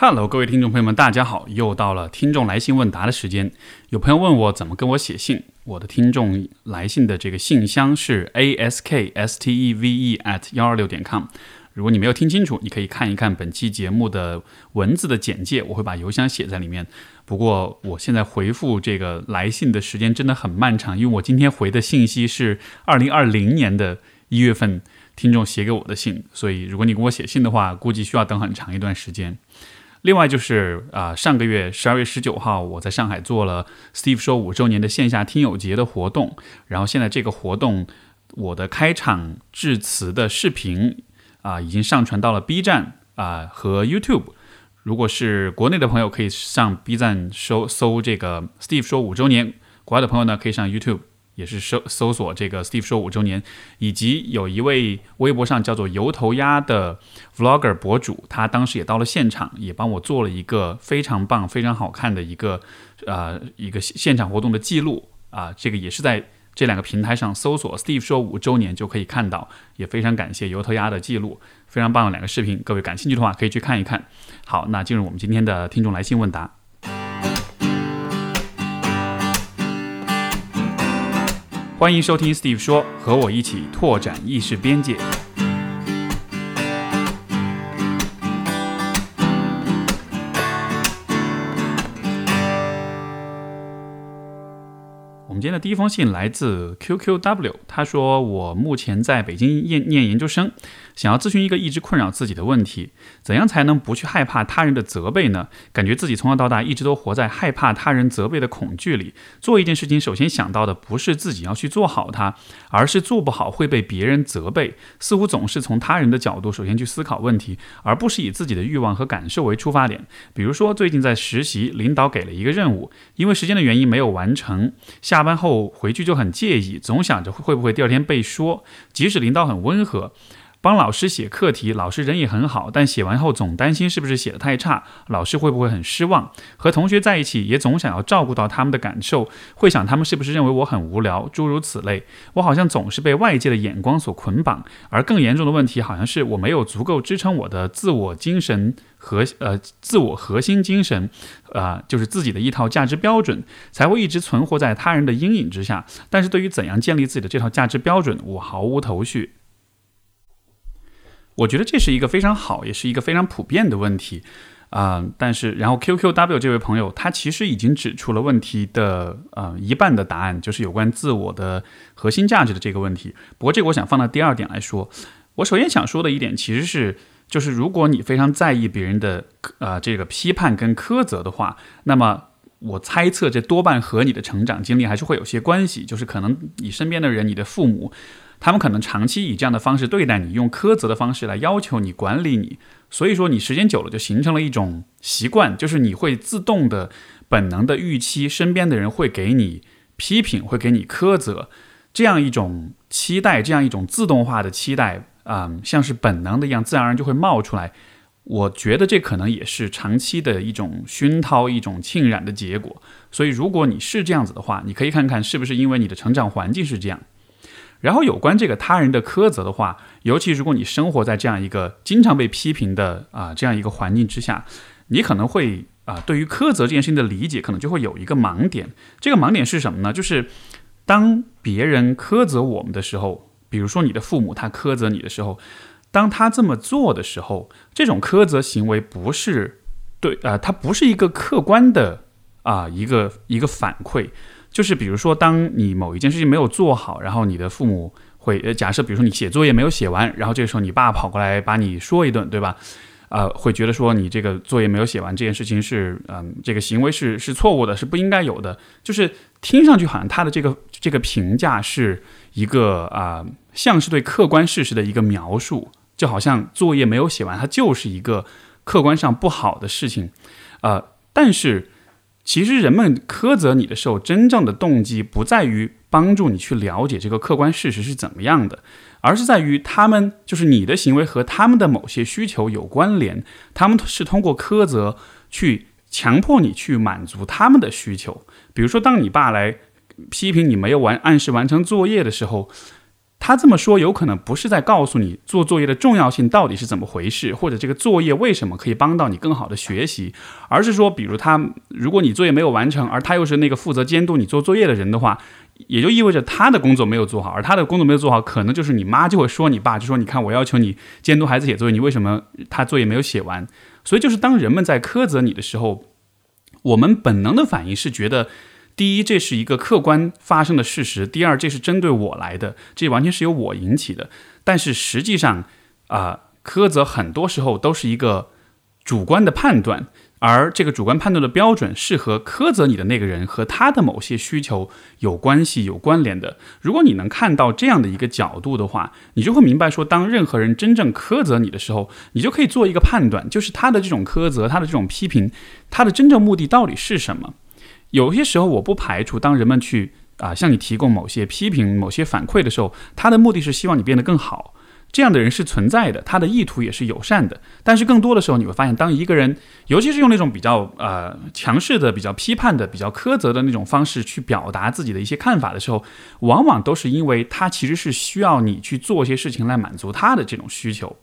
Hello，各位听众朋友们，大家好！又到了听众来信问答的时间。有朋友问我怎么跟我写信，我的听众来信的这个信箱是 a s k s t e v e at 幺二六点 com。如果你没有听清楚，你可以看一看本期节目的文字的简介，我会把邮箱写在里面。不过我现在回复这个来信的时间真的很漫长，因为我今天回的信息是二零二零年的一月份听众写给我的信，所以如果你给我写信的话，估计需要等很长一段时间。另外就是啊，上个月十二月十九号，我在上海做了 Steve 说五周年的线下听友节的活动，然后现在这个活动我的开场致辞的视频啊，已经上传到了 B 站啊和 YouTube。如果是国内的朋友，可以上 B 站搜搜这个 Steve 说五周年；国外的朋友呢，可以上 YouTube。也是搜搜索这个 Steve 说五周年，以及有一位微博上叫做油头鸭的 Vlogger 博主，他当时也到了现场，也帮我做了一个非常棒、非常好看的一个呃一个现场活动的记录啊，这个也是在这两个平台上搜索 Steve 说五周年就可以看到，也非常感谢油头鸭的记录，非常棒的两个视频，各位感兴趣的话可以去看一看。好，那进入我们今天的听众来信问答。欢迎收听 Steve 说，和我一起拓展意识边界。们今天的第一封信来自 QQW，他说：“我目前在北京念念研究生。”想要咨询一个一直困扰自己的问题：怎样才能不去害怕他人的责备呢？感觉自己从小到大一直都活在害怕他人责备的恐惧里。做一件事情，首先想到的不是自己要去做好它，而是做不好会被别人责备。似乎总是从他人的角度首先去思考问题，而不是以自己的欲望和感受为出发点。比如说，最近在实习，领导给了一个任务，因为时间的原因没有完成，下班后回去就很介意，总想着会不会第二天被说。即使领导很温和。帮老师写课题，老师人也很好，但写完后总担心是不是写的太差，老师会不会很失望？和同学在一起也总想要照顾到他们的感受，会想他们是不是认为我很无聊，诸如此类。我好像总是被外界的眼光所捆绑，而更严重的问题好像是我没有足够支撑我的自我精神和呃自我核心精神，啊，就是自己的一套价值标准，才会一直存活在他人的阴影之下。但是对于怎样建立自己的这套价值标准，我毫无头绪。我觉得这是一个非常好，也是一个非常普遍的问题，啊，但是然后 QQW 这位朋友他其实已经指出了问题的呃一半的答案，就是有关自我的核心价值的这个问题。不过这个我想放到第二点来说，我首先想说的一点其实是，就是如果你非常在意别人的呃这个批判跟苛责的话，那么我猜测这多半和你的成长经历还是会有些关系，就是可能你身边的人，你的父母。他们可能长期以这样的方式对待你，用苛责的方式来要求你、管理你，所以说你时间久了就形成了一种习惯，就是你会自动的、本能的预期身边的人会给你批评、会给你苛责，这样一种期待，这样一种自动化的期待，啊，像是本能的一样，自然而然就会冒出来。我觉得这可能也是长期的一种熏陶、一种浸染的结果。所以，如果你是这样子的话，你可以看看是不是因为你的成长环境是这样。然后有关这个他人的苛责的话，尤其如果你生活在这样一个经常被批评的啊这样一个环境之下，你可能会啊对于苛责这件事情的理解可能就会有一个盲点。这个盲点是什么呢？就是当别人苛责我们的时候，比如说你的父母他苛责你的时候，当他这么做的时候，这种苛责行为不是对啊，它不是一个客观的啊一个一个反馈。就是比如说，当你某一件事情没有做好，然后你的父母会呃假设，比如说你写作业没有写完，然后这个时候你爸跑过来把你说一顿，对吧？呃，会觉得说你这个作业没有写完这件事情是嗯，这个行为是是错误的，是不应该有的。就是听上去好像他的这个这个评价是一个啊，像是对客观事实的一个描述，就好像作业没有写完，它就是一个客观上不好的事情，呃，但是。其实人们苛责你的时候，真正的动机不在于帮助你去了解这个客观事实是怎么样的，而是在于他们就是你的行为和他们的某些需求有关联，他们是通过苛责去强迫你去满足他们的需求。比如说，当你爸来批评你没有完按时完成作业的时候，他这么说，有可能不是在告诉你做作业的重要性到底是怎么回事，或者这个作业为什么可以帮到你更好的学习，而是说，比如他，如果你作业没有完成，而他又是那个负责监督你做作业的人的话，也就意味着他的工作没有做好，而他的工作没有做好，可能就是你妈就会说你爸，就说你看我要求你监督孩子写作业，你为什么他作业没有写完？所以就是当人们在苛责你的时候，我们本能的反应是觉得。第一，这是一个客观发生的事实；第二，这是针对我来的，这完全是由我引起的。但是实际上，啊，苛责很多时候都是一个主观的判断，而这个主观判断的标准是和苛责你的那个人和他的某些需求有关系、有关联的。如果你能看到这样的一个角度的话，你就会明白说，当任何人真正苛责你的时候，你就可以做一个判断，就是他的这种苛责、他的这种批评，他的真正目的到底是什么。有些时候，我不排除当人们去啊向你提供某些批评、某些反馈的时候，他的目的是希望你变得更好。这样的人是存在的，他的意图也是友善的。但是更多的时候，你会发现，当一个人，尤其是用那种比较呃强势的、比较批判的、比较苛责的那种方式去表达自己的一些看法的时候，往往都是因为他其实是需要你去做一些事情来满足他的这种需求。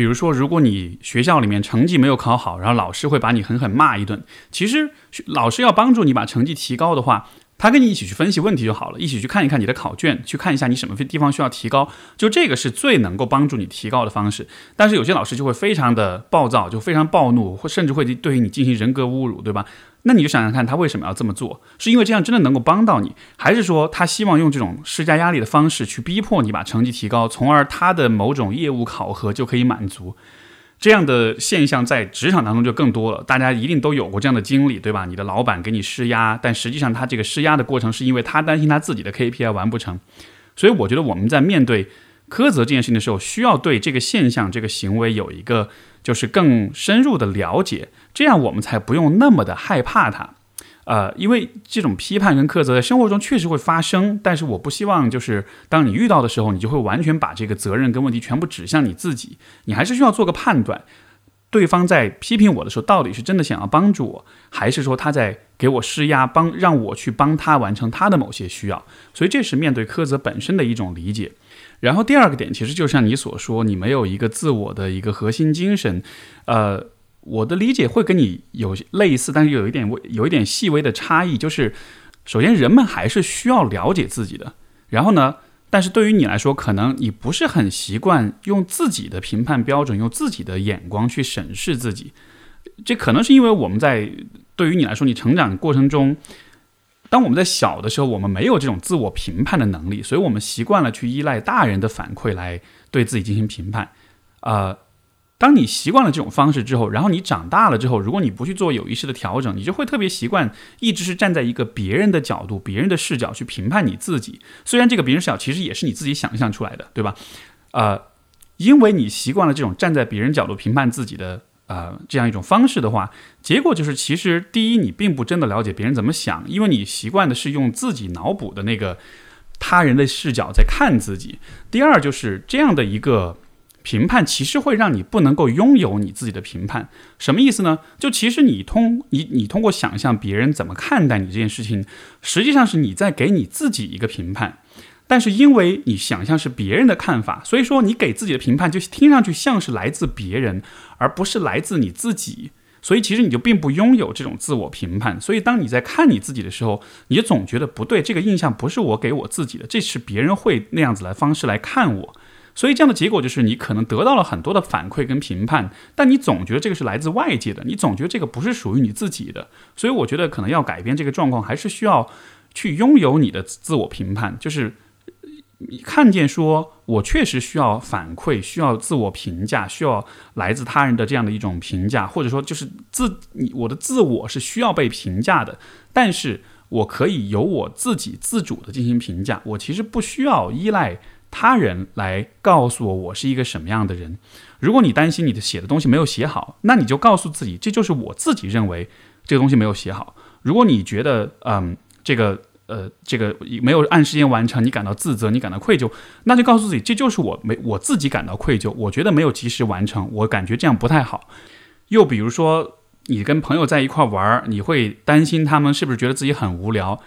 比如说，如果你学校里面成绩没有考好，然后老师会把你狠狠骂一顿。其实老师要帮助你把成绩提高的话，他跟你一起去分析问题就好了，一起去看一看你的考卷，去看一下你什么地方需要提高。就这个是最能够帮助你提高的方式。但是有些老师就会非常的暴躁，就非常暴怒，或甚至会对于你进行人格侮辱，对吧？那你就想想看，他为什么要这么做？是因为这样真的能够帮到你，还是说他希望用这种施加压力的方式去逼迫你把成绩提高，从而他的某种业务考核就可以满足？这样的现象在职场当中就更多了，大家一定都有过这样的经历，对吧？你的老板给你施压，但实际上他这个施压的过程是因为他担心他自己的 KPI 完不成。所以我觉得我们在面对苛责这件事情的时候，需要对这个现象、这个行为有一个就是更深入的了解。这样我们才不用那么的害怕它，呃，因为这种批判跟苛责在生活中确实会发生，但是我不希望就是当你遇到的时候，你就会完全把这个责任跟问题全部指向你自己，你还是需要做个判断，对方在批评我的时候，到底是真的想要帮助我，还是说他在给我施压，帮让我去帮他完成他的某些需要，所以这是面对苛责本身的一种理解。然后第二个点，其实就像你所说，你没有一个自我的一个核心精神，呃。我的理解会跟你有类似，但是有一点微有一点细微的差异，就是首先人们还是需要了解自己的，然后呢，但是对于你来说，可能你不是很习惯用自己的评判标准、用自己的眼光去审视自己，这可能是因为我们在对于你来说，你成长过程中，当我们在小的时候，我们没有这种自我评判的能力，所以我们习惯了去依赖大人的反馈来对自己进行评判，啊。当你习惯了这种方式之后，然后你长大了之后，如果你不去做有意识的调整，你就会特别习惯一直是站在一个别人的角度、别人的视角去评判你自己。虽然这个别人视角其实也是你自己想象出来的，对吧？呃，因为你习惯了这种站在别人角度评判自己的呃这样一种方式的话，结果就是其实第一，你并不真的了解别人怎么想，因为你习惯的是用自己脑补的那个他人的视角在看自己。第二，就是这样的一个。评判其实会让你不能够拥有你自己的评判，什么意思呢？就其实你通你你通过想象别人怎么看待你这件事情，实际上是你在给你自己一个评判，但是因为你想象是别人的看法，所以说你给自己的评判就听上去像是来自别人，而不是来自你自己，所以其实你就并不拥有这种自我评判。所以当你在看你自己的时候，你总觉得不对，这个印象不是我给我自己的，这是别人会那样子来方式来看我。所以这样的结果就是，你可能得到了很多的反馈跟评判，但你总觉得这个是来自外界的，你总觉得这个不是属于你自己的。所以我觉得可能要改变这个状况，还是需要去拥有你的自我评判，就是看见说我确实需要反馈，需要自我评价，需要来自他人的这样的一种评价，或者说就是自你我的自我是需要被评价的，但是我可以由我自己自主的进行评价，我其实不需要依赖。他人来告诉我我是一个什么样的人。如果你担心你的写的东西没有写好，那你就告诉自己，这就是我自己认为这个东西没有写好。如果你觉得嗯这个呃这个没有按时间完成，你感到自责，你感到愧疚，那就告诉自己，这就是我没我自己感到愧疚。我觉得没有及时完成，我感觉这样不太好。又比如说，你跟朋友在一块玩，你会担心他们是不是觉得自己很无聊。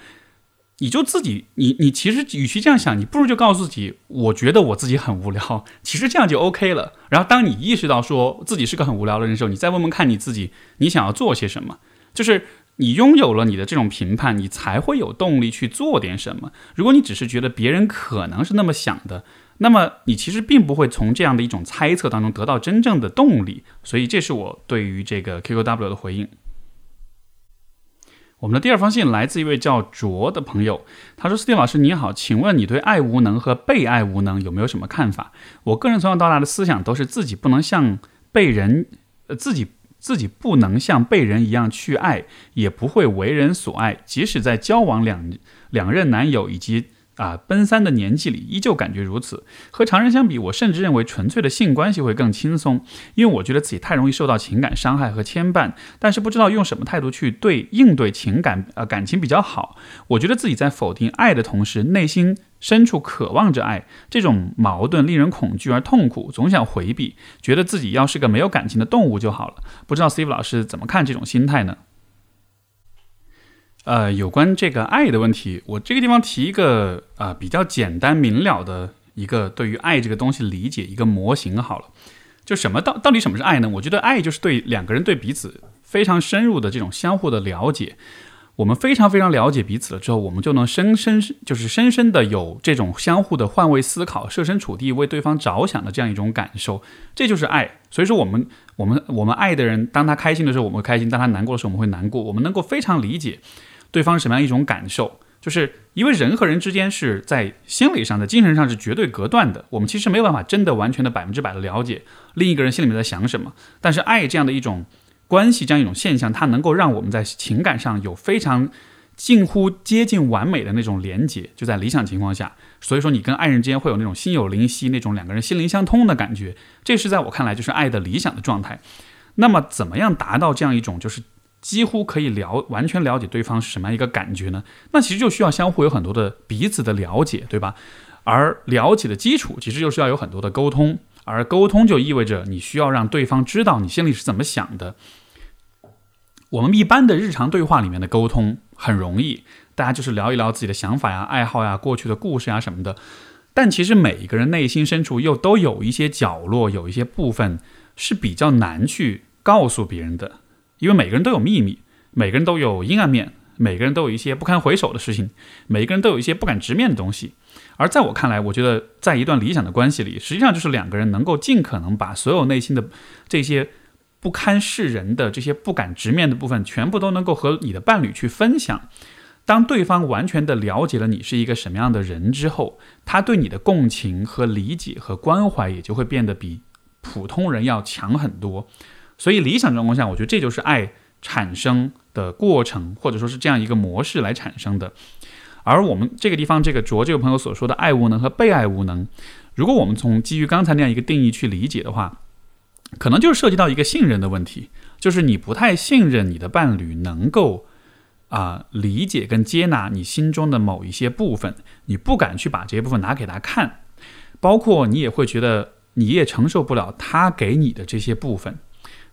你就自己，你你其实与其这样想，你不如就告诉自己，我觉得我自己很无聊，其实这样就 OK 了。然后当你意识到说自己是个很无聊的人的时候，你再问问看你自己，你想要做些什么？就是你拥有了你的这种评判，你才会有动力去做点什么。如果你只是觉得别人可能是那么想的，那么你其实并不会从这样的一种猜测当中得到真正的动力。所以这是我对于这个 QQW 的回应。我们的第二封信来自一位叫卓的朋友，他说：“斯蒂老师你好，请问你对爱无能和被爱无能有没有什么看法？我个人从小到大的思想都是自己不能像被人，呃，自己自己不能像被人一样去爱，也不会为人所爱，即使在交往两两任男友以及。”啊，奔三的年纪里依旧感觉如此。和常人相比，我甚至认为纯粹的性关系会更轻松，因为我觉得自己太容易受到情感伤害和牵绊，但是不知道用什么态度去对应对情感呃感情比较好。我觉得自己在否定爱的同时，内心深处渴望着爱，这种矛盾令人恐惧而痛苦，总想回避，觉得自己要是个没有感情的动物就好了。不知道 Steve 老师怎么看这种心态呢？呃，有关这个爱的问题，我这个地方提一个啊比较简单明了的一个对于爱这个东西理解一个模型好了。就什么到到底什么是爱呢？我觉得爱就是对两个人对彼此非常深入的这种相互的了解。我们非常非常了解彼此了之后，我们就能深深就是深深的有这种相互的换位思考、设身处地为对方着想的这样一种感受。这就是爱。所以说，我们我们我们爱的人，当他开心的时候，我们会开心；当他难过的时候，我们会难过。我们能够非常理解。对方是什么样一种感受？就是因为人和人之间是在心理上、在精神上是绝对隔断的，我们其实没有办法真的完全的百分之百的了解另一个人心里面在想什么。但是爱这样的一种关系，这样一种现象，它能够让我们在情感上有非常近乎接近完美的那种连接，就在理想情况下。所以说，你跟爱人之间会有那种心有灵犀、那种两个人心灵相通的感觉。这是在我看来就是爱的理想的状态。那么，怎么样达到这样一种就是？几乎可以了完全了解对方是什么样一个感觉呢？那其实就需要相互有很多的彼此的了解，对吧？而了解的基础其实就是要有很多的沟通，而沟通就意味着你需要让对方知道你心里是怎么想的。我们一般的日常对话里面的沟通很容易，大家就是聊一聊自己的想法呀、爱好呀、过去的故事呀什么的。但其实每一个人内心深处又都有一些角落，有一些部分是比较难去告诉别人的。因为每个人都有秘密，每个人都有阴暗面，每个人都有一些不堪回首的事情，每个人都有一些不敢直面的东西。而在我看来，我觉得在一段理想的关系里，实际上就是两个人能够尽可能把所有内心的这些不堪示人的、这些不敢直面的部分，全部都能够和你的伴侣去分享。当对方完全的了解了你是一个什么样的人之后，他对你的共情和理解和关怀也就会变得比普通人要强很多。所以理想状况下，我觉得这就是爱产生的过程，或者说是这样一个模式来产生的。而我们这个地方，这个卓这个朋友所说的爱无能和被爱无能，如果我们从基于刚才那样一个定义去理解的话，可能就是涉及到一个信任的问题，就是你不太信任你的伴侣能够啊理解跟接纳你心中的某一些部分，你不敢去把这些部分拿给他看，包括你也会觉得你也承受不了他给你的这些部分。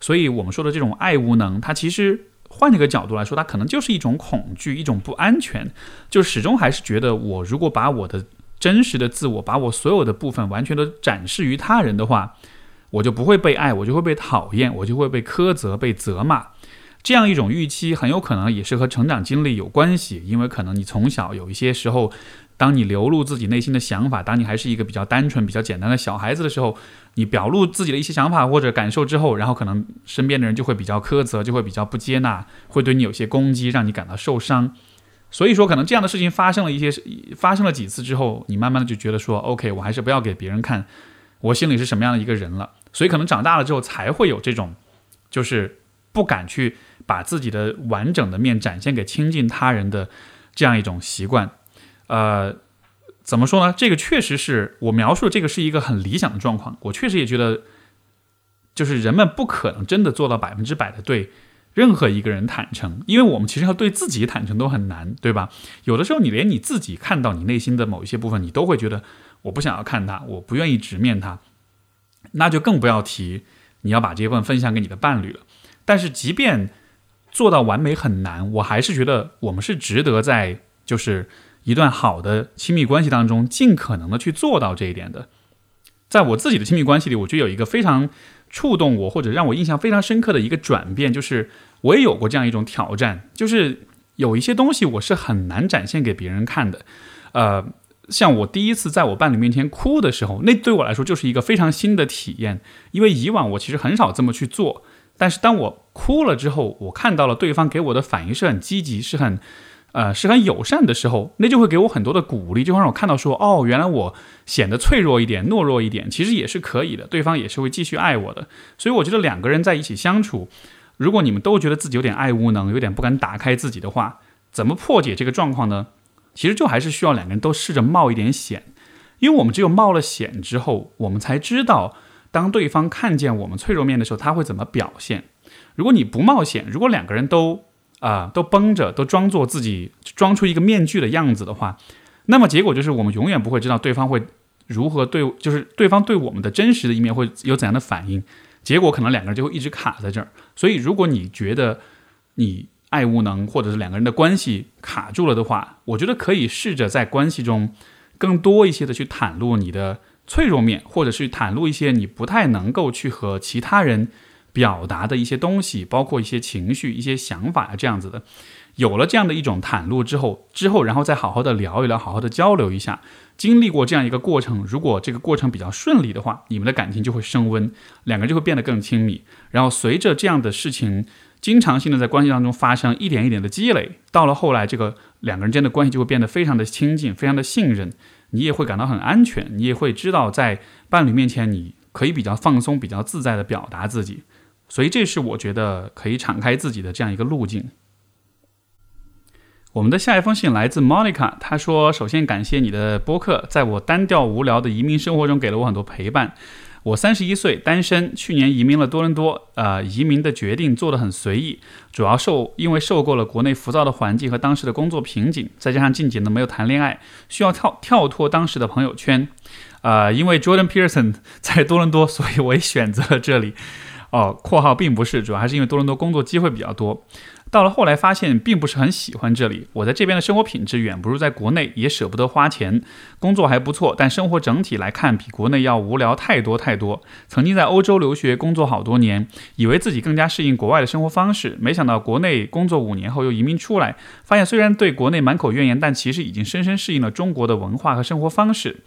所以，我们说的这种爱无能，它其实换一个角度来说，它可能就是一种恐惧，一种不安全，就始终还是觉得，我如果把我的真实的自我，把我所有的部分完全都展示于他人的话，我就不会被爱，我就会被讨厌，我就会被苛责、被责骂。这样一种预期，很有可能也是和成长经历有关系，因为可能你从小有一些时候。当你流露自己内心的想法，当你还是一个比较单纯、比较简单的小孩子的时候，你表露自己的一些想法或者感受之后，然后可能身边的人就会比较苛责，就会比较不接纳，会对你有些攻击，让你感到受伤。所以说，可能这样的事情发生了一些，发生了几次之后，你慢慢的就觉得说，OK，我还是不要给别人看我心里是什么样的一个人了。所以可能长大了之后才会有这种，就是不敢去把自己的完整的面展现给亲近他人的这样一种习惯。呃，怎么说呢？这个确实是我描述的，这个是一个很理想的状况。我确实也觉得，就是人们不可能真的做到百分之百的对任何一个人坦诚，因为我们其实要对自己坦诚都很难，对吧？有的时候你连你自己看到你内心的某一些部分，你都会觉得我不想要看它，我不愿意直面它，那就更不要提你要把这部分分享给你的伴侣了。但是，即便做到完美很难，我还是觉得我们是值得在就是。一段好的亲密关系当中，尽可能的去做到这一点的。在我自己的亲密关系里，我觉得有一个非常触动我或者让我印象非常深刻的一个转变，就是我也有过这样一种挑战，就是有一些东西我是很难展现给别人看的，呃。像我第一次在我伴侣面前哭的时候，那对我来说就是一个非常新的体验，因为以往我其实很少这么去做。但是当我哭了之后，我看到了对方给我的反应是很积极，是很，呃，是很友善的时候，那就会给我很多的鼓励，就会让我看到说，哦，原来我显得脆弱一点、懦弱一点，其实也是可以的，对方也是会继续爱我的。所以我觉得两个人在一起相处，如果你们都觉得自己有点爱无能，有点不敢打开自己的话，怎么破解这个状况呢？其实就还是需要两个人都试着冒一点险，因为我们只有冒了险之后，我们才知道当对方看见我们脆弱面的时候，他会怎么表现。如果你不冒险，如果两个人都啊都绷着，都装作自己装出一个面具的样子的话，那么结果就是我们永远不会知道对方会如何对，就是对方对我们的真实的一面会有怎样的反应。结果可能两个人就会一直卡在这儿。所以如果你觉得你，爱无能，或者是两个人的关系卡住了的话，我觉得可以试着在关系中更多一些的去袒露你的脆弱面，或者是袒露一些你不太能够去和其他人表达的一些东西，包括一些情绪、一些想法啊这样子的。有了这样的一种袒露之后，之后然后再好好的聊一聊，好好的交流一下。经历过这样一个过程，如果这个过程比较顺利的话，你们的感情就会升温，两个人就会变得更亲密。然后随着这样的事情。经常性的在关系当中发生，一点一点的积累，到了后来，这个两个人间的关系就会变得非常的亲近，非常的信任，你也会感到很安全，你也会知道在伴侣面前你可以比较放松、比较自在的表达自己，所以这是我觉得可以敞开自己的这样一个路径。我们的下一封信来自 Monica，她说：“首先感谢你的播客，在我单调无聊的移民生活中给了我很多陪伴。”我三十一岁，单身，去年移民了多伦多。呃，移民的决定做得很随意，主要受因为受够了国内浮躁的环境和当时的工作瓶颈，再加上近几年没有谈恋爱，需要跳跳脱当时的朋友圈。呃，因为 Jordan Peterson 在多伦多，所以我也选择了这里。哦，括号并不是，主要还是因为多伦多工作机会比较多。到了后来发现并不是很喜欢这里，我在这边的生活品质远不如在国内，也舍不得花钱，工作还不错，但生活整体来看比国内要无聊太多太多。曾经在欧洲留学工作好多年，以为自己更加适应国外的生活方式，没想到国内工作五年后又移民出来，发现虽然对国内满口怨言，但其实已经深深适应了中国的文化和生活方式。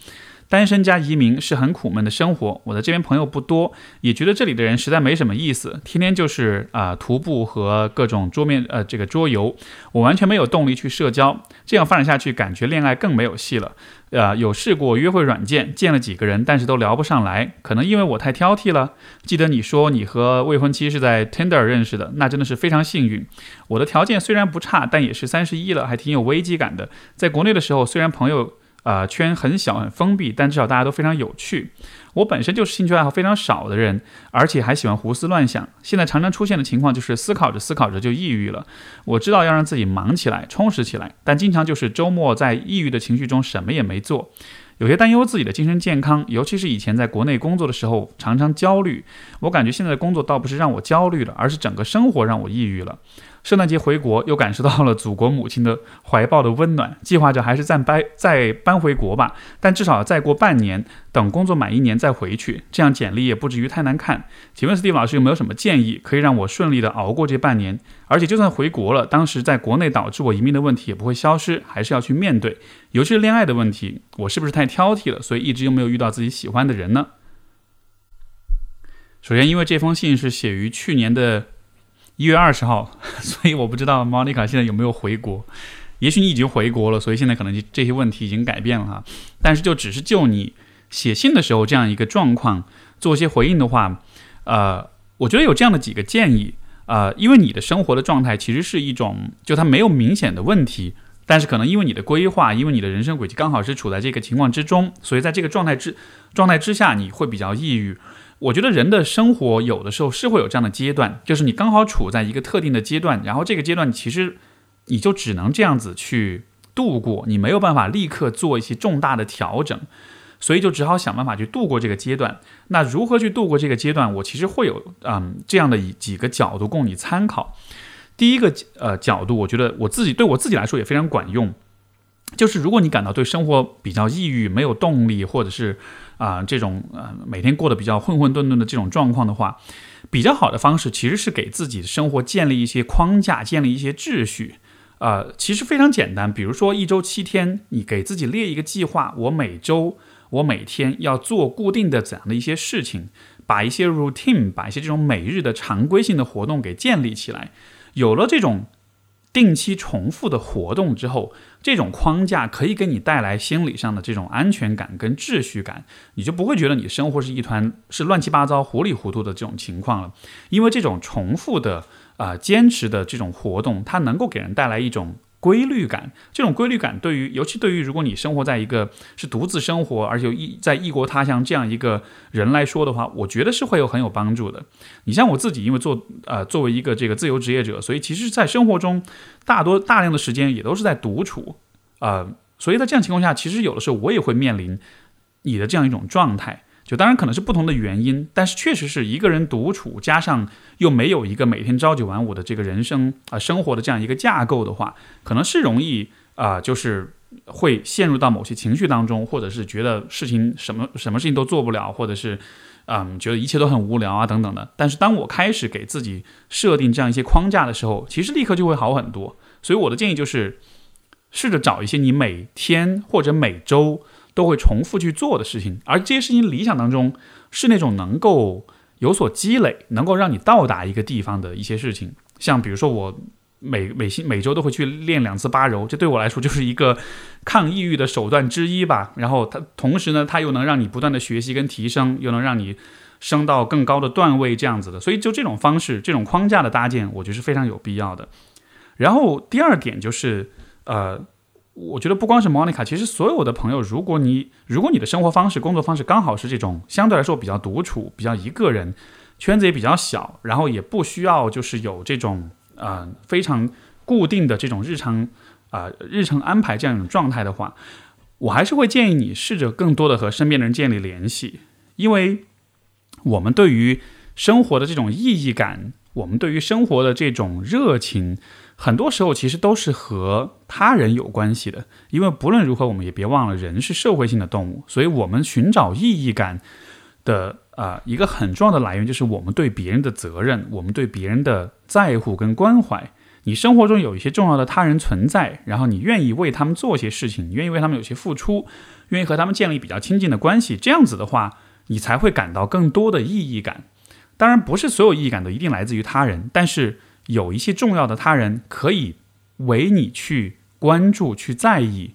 单身加移民是很苦闷的生活。我在这边朋友不多，也觉得这里的人实在没什么意思，天天就是啊徒步和各种桌面呃这个桌游，我完全没有动力去社交。这样发展下去，感觉恋爱更没有戏了。呃，有试过约会软件，见了几个人，但是都聊不上来，可能因为我太挑剔了。记得你说你和未婚妻是在 Tinder 认识的，那真的是非常幸运。我的条件虽然不差，但也是三十一了，还挺有危机感的。在国内的时候，虽然朋友。啊，圈很小很封闭，但至少大家都非常有趣。我本身就是兴趣爱好非常少的人，而且还喜欢胡思乱想。现在常常出现的情况就是思考着思考着就抑郁了。我知道要让自己忙起来、充实起来，但经常就是周末在抑郁的情绪中什么也没做，有些担忧自己的精神健康。尤其是以前在国内工作的时候，常常焦虑。我感觉现在的工作倒不是让我焦虑了，而是整个生活让我抑郁了。圣诞节回国，又感受到了祖国母亲的怀抱的温暖。计划着还是再搬再搬回国吧，但至少再过半年，等工作满一年再回去，这样简历也不至于太难看。请问 Steve 老师有没有什么建议，可以让我顺利的熬过这半年？而且就算回国了，当时在国内导致我移民的问题也不会消失，还是要去面对。尤其是恋爱的问题，我是不是太挑剔了？所以一直又没有遇到自己喜欢的人呢？首先，因为这封信是写于去年的。一月二十号，所以我不知道 Monica 现在有没有回国。也许你已经回国了，所以现在可能这些问题已经改变了哈。但是就只是就你写信的时候这样一个状况做一些回应的话，呃，我觉得有这样的几个建议啊，因为你的生活的状态其实是一种，就它没有明显的问题，但是可能因为你的规划，因为你的人生轨迹刚好是处在这个情况之中，所以在这个状态之状态之下，你会比较抑郁。我觉得人的生活有的时候是会有这样的阶段，就是你刚好处在一个特定的阶段，然后这个阶段其实你就只能这样子去度过，你没有办法立刻做一些重大的调整，所以就只好想办法去度过这个阶段。那如何去度过这个阶段？我其实会有嗯这样的几个角度供你参考。第一个呃角度，我觉得我自己对我自己来说也非常管用。就是如果你感到对生活比较抑郁、没有动力，或者是啊这种呃每天过得比较混混沌沌的这种状况的话，比较好的方式其实是给自己的生活建立一些框架，建立一些秩序。呃，其实非常简单，比如说一周七天，你给自己列一个计划，我每周、我每天要做固定的怎样的一些事情，把一些 routine，把一些这种每日的常规性的活动给建立起来。有了这种定期重复的活动之后，这种框架可以给你带来心理上的这种安全感跟秩序感，你就不会觉得你生活是一团是乱七八糟、糊里糊涂的这种情况了，因为这种重复的。啊，坚持的这种活动，它能够给人带来一种规律感。这种规律感对于，尤其对于如果你生活在一个是独自生活，而且异在异国他乡这样一个人来说的话，我觉得是会有很有帮助的。你像我自己，因为做呃作为一个这个自由职业者，所以其实，在生活中大多大量的时间也都是在独处啊，所以在这样情况下，其实有的时候我也会面临你的这样一种状态。就当然可能是不同的原因，但是确实是一个人独处，加上又没有一个每天朝九晚五的这个人生啊生活的这样一个架构的话，可能是容易啊，就是会陷入到某些情绪当中，或者是觉得事情什么什么事情都做不了，或者是嗯觉得一切都很无聊啊等等的。但是当我开始给自己设定这样一些框架的时候，其实立刻就会好很多。所以我的建议就是，试着找一些你每天或者每周。都会重复去做的事情，而这些事情理想当中是那种能够有所积累，能够让你到达一个地方的一些事情。像比如说，我每每星每周都会去练两次八柔，这对我来说就是一个抗抑郁的手段之一吧。然后它同时呢，它又能让你不断的学习跟提升，又能让你升到更高的段位，这样子的。所以就这种方式，这种框架的搭建，我觉得是非常有必要的。然后第二点就是，呃。我觉得不光是 Monica，其实所有的朋友，如果你如果你的生活方式、工作方式刚好是这种相对来说比较独处、比较一个人，圈子也比较小，然后也不需要就是有这种啊非常固定的这种日常啊日程安排这样一种状态的话，我还是会建议你试着更多的和身边的人建立联系，因为我们对于生活的这种意义感，我们对于生活的这种热情。很多时候其实都是和他人有关系的，因为不论如何，我们也别忘了，人是社会性的动物，所以我们寻找意义感的啊一个很重要的来源就是我们对别人的责任，我们对别人的在乎跟关怀。你生活中有一些重要的他人存在，然后你愿意为他们做些事情，你愿意为他们有些付出，愿意和他们建立比较亲近的关系，这样子的话，你才会感到更多的意义感。当然，不是所有意义感都一定来自于他人，但是。有一些重要的他人可以为你去关注、去在意，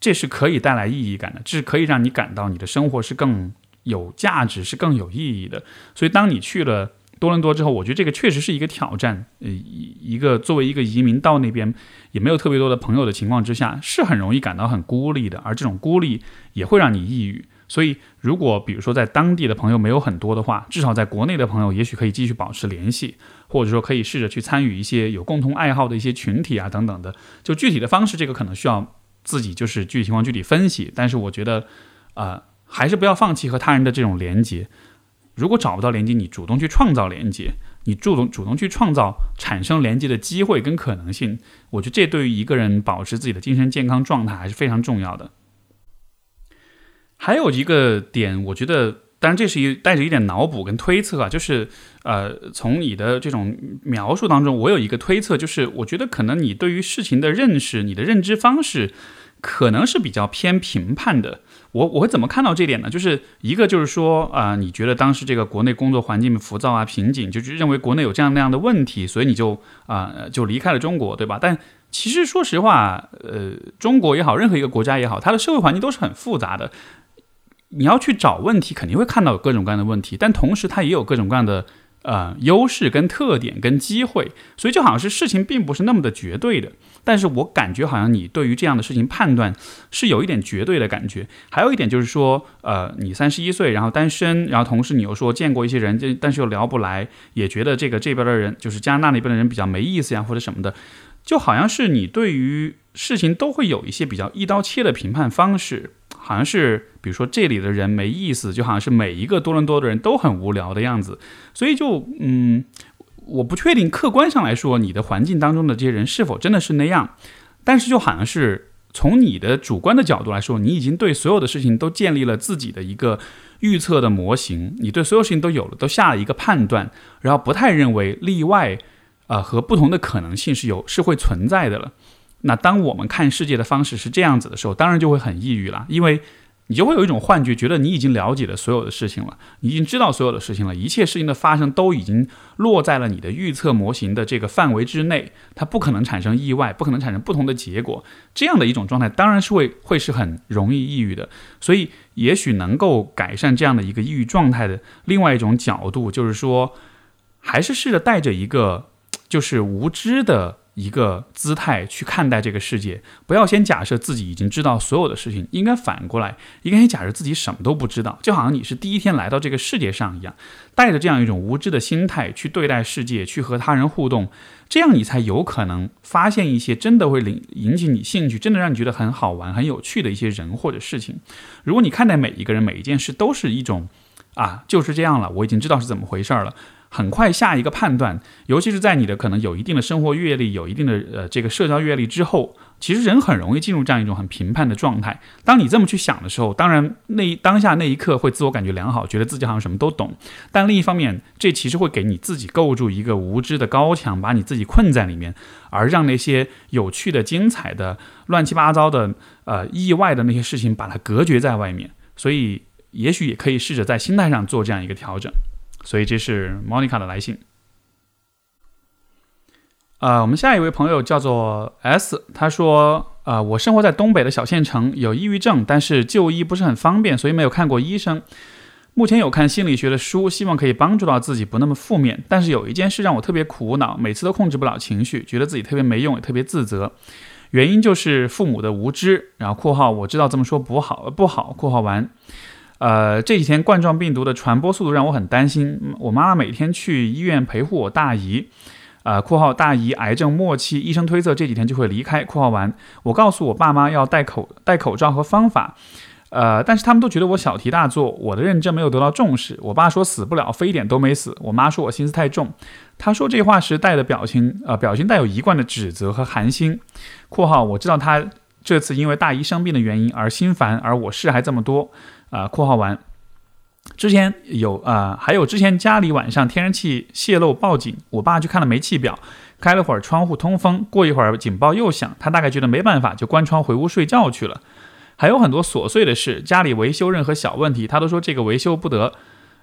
这是可以带来意义感的，这是可以让你感到你的生活是更有价值、是更有意义的。所以，当你去了多伦多之后，我觉得这个确实是一个挑战。呃，一个作为一个移民到那边也没有特别多的朋友的情况之下，是很容易感到很孤立的，而这种孤立也会让你抑郁。所以，如果比如说在当地的朋友没有很多的话，至少在国内的朋友也许可以继续保持联系，或者说可以试着去参与一些有共同爱好的一些群体啊等等的。就具体的方式，这个可能需要自己就是具体情况具体分析。但是我觉得，呃，还是不要放弃和他人的这种连接。如果找不到连接，你主动去创造连接，你主动主动去创造产生连接的机会跟可能性。我觉得这对于一个人保持自己的精神健康状态还是非常重要的。还有一个点，我觉得，当然这是一带着一点脑补跟推测啊，就是，呃，从你的这种描述当中，我有一个推测，就是我觉得可能你对于事情的认识，你的认知方式，可能是比较偏评判的。我我会怎么看到这点呢？就是一个就是说啊，你觉得当时这个国内工作环境浮躁啊、瓶颈，就是认为国内有这样那样的问题，所以你就啊就离开了中国，对吧？但其实说实话，呃，中国也好，任何一个国家也好，它的社会环境都是很复杂的。你要去找问题，肯定会看到各种各样的问题，但同时它也有各种各样的呃优势跟特点跟机会，所以就好像是事情并不是那么的绝对的。但是我感觉好像你对于这样的事情判断是有一点绝对的感觉。还有一点就是说，呃，你三十一岁，然后单身，然后同时你又说见过一些人，但是又聊不来，也觉得这个这边的人就是加拿大那边的人比较没意思呀，或者什么的，就好像是你对于事情都会有一些比较一刀切的评判方式。好像是，比如说这里的人没意思，就好像是每一个多伦多的人都很无聊的样子，所以就嗯，我不确定客观上来说，你的环境当中的这些人是否真的是那样，但是就好像是从你的主观的角度来说，你已经对所有的事情都建立了自己的一个预测的模型，你对所有事情都有了，都下了一个判断，然后不太认为例外，呃，和不同的可能性是有是会存在的了。那当我们看世界的方式是这样子的时候，当然就会很抑郁了，因为。你就会有一种幻觉，觉得你已经了解了所有的事情了，你已经知道所有的事情了，一切事情的发生都已经落在了你的预测模型的这个范围之内，它不可能产生意外，不可能产生不同的结果。这样的一种状态，当然是会会是很容易抑郁的。所以，也许能够改善这样的一个抑郁状态的另外一种角度，就是说，还是试着带着一个就是无知的。一个姿态去看待这个世界，不要先假设自己已经知道所有的事情，应该反过来，应该先假设自己什么都不知道，就好像你是第一天来到这个世界上一样，带着这样一种无知的心态去对待世界，去和他人互动，这样你才有可能发现一些真的会引引起你兴趣，真的让你觉得很好玩、很有趣的一些人或者事情。如果你看待每一个人、每一件事都是一种啊，就是这样了，我已经知道是怎么回事了。很快下一个判断，尤其是在你的可能有一定的生活阅历、有一定的呃这个社交阅历之后，其实人很容易进入这样一种很评判的状态。当你这么去想的时候，当然那当下那一刻会自我感觉良好，觉得自己好像什么都懂。但另一方面，这其实会给你自己构筑一个无知的高墙，把你自己困在里面，而让那些有趣的、精彩的、乱七八糟的、呃意外的那些事情把它隔绝在外面。所以，也许也可以试着在心态上做这样一个调整。所以这是 Monica 的来信。呃，我们下一位朋友叫做 S，他说：“呃，我生活在东北的小县城，有抑郁症，但是就医不是很方便，所以没有看过医生。目前有看心理学的书，希望可以帮助到自己不那么负面。但是有一件事让我特别苦恼，每次都控制不了情绪，觉得自己特别没用，也特别自责。原因就是父母的无知。然后（括号我知道这么说不好，不好）（括号完）。呃，这几天冠状病毒的传播速度让我很担心。我妈妈每天去医院陪护我大姨，呃（括号大姨癌症末期，医生推测这几天就会离开）（括号完）。我告诉我爸妈要戴口戴口罩和方法，呃，但是他们都觉得我小题大做，我的认证没有得到重视。我爸说死不了，非典都没死。我妈说我心思太重。他说这话时带的表情，呃，表情带有一贯的指责和寒心。（括号我知道他这次因为大姨生病的原因而心烦，而我事还这么多。）啊，括号完，之前有啊，还有之前家里晚上天然气泄漏报警，我爸去看了煤气表，开了会儿窗户通风，过一会儿警报又响，他大概觉得没办法，就关窗回屋睡觉去了。还有很多琐碎的事，家里维修任何小问题，他都说这个维修不得，